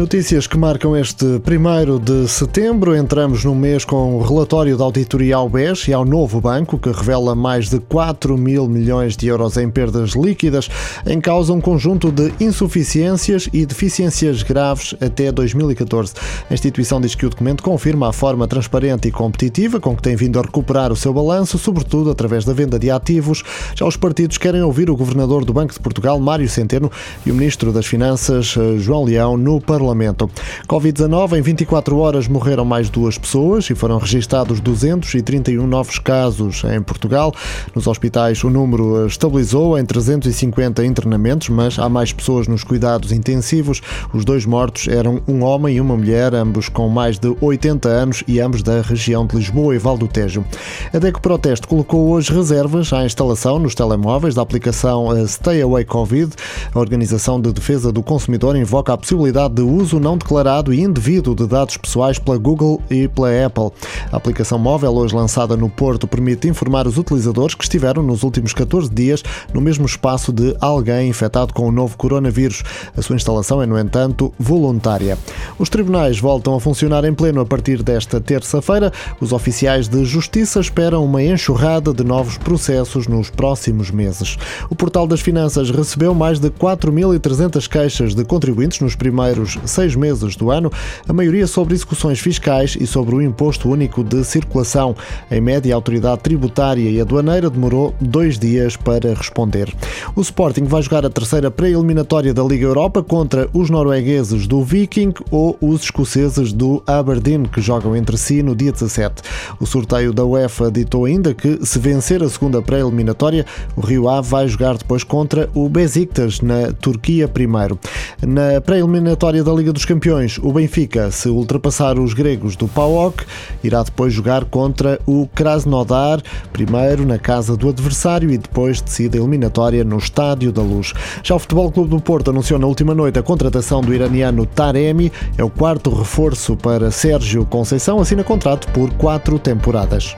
Notícias que marcam este 1 de setembro. Entramos num mês com o relatório da auditoria ao BES e ao novo banco, que revela mais de 4 mil milhões de euros em perdas líquidas, em causa um conjunto de insuficiências e deficiências graves até 2014. A instituição diz que o documento confirma a forma transparente e competitiva com que tem vindo a recuperar o seu balanço, sobretudo através da venda de ativos. Já os partidos querem ouvir o governador do Banco de Portugal, Mário Centeno, e o ministro das Finanças, João Leão, no Parlamento. Parlamento. Covid-19, em 24 horas morreram mais duas pessoas e foram registados 231 novos casos em Portugal. Nos hospitais, o número estabilizou em 350 internamentos, mas há mais pessoas nos cuidados intensivos. Os dois mortos eram um homem e uma mulher, ambos com mais de 80 anos e ambos da região de Lisboa e Val do Tejo. A DECO Proteste colocou hoje reservas à instalação nos telemóveis da aplicação Stay Away Covid. A Organização de Defesa do Consumidor invoca a possibilidade de uso não declarado e indevido de dados pessoais pela Google e pela Apple. A aplicação móvel, hoje lançada no Porto, permite informar os utilizadores que estiveram nos últimos 14 dias no mesmo espaço de alguém infectado com o novo coronavírus. A sua instalação é, no entanto, voluntária. Os tribunais voltam a funcionar em pleno a partir desta terça-feira. Os oficiais de justiça esperam uma enxurrada de novos processos nos próximos meses. O Portal das Finanças recebeu mais de 4.300 queixas de contribuintes nos primeiros seis meses do ano, a maioria sobre execuções fiscais e sobre o Imposto Único de Circulação. Em média, a autoridade tributária e aduaneira demorou dois dias para responder. O Sporting vai jogar a terceira pré-eliminatória da Liga Europa contra os noruegueses do Viking ou os escoceses do Aberdeen, que jogam entre si no dia 17. O sorteio da UEFA ditou ainda que, se vencer a segunda pré-eliminatória, o Rio Ave vai jogar depois contra o Besiktas, na Turquia primeiro. Na pré-eliminatória da da Liga dos Campeões, o Benfica, se ultrapassar os gregos do PAOK, irá depois jogar contra o Krasnodar, primeiro na casa do adversário e depois decide a eliminatória no Estádio da Luz. Já o Futebol Clube do Porto anunciou na última noite a contratação do iraniano Taremi, é o quarto reforço para Sérgio Conceição, assina contrato por quatro temporadas.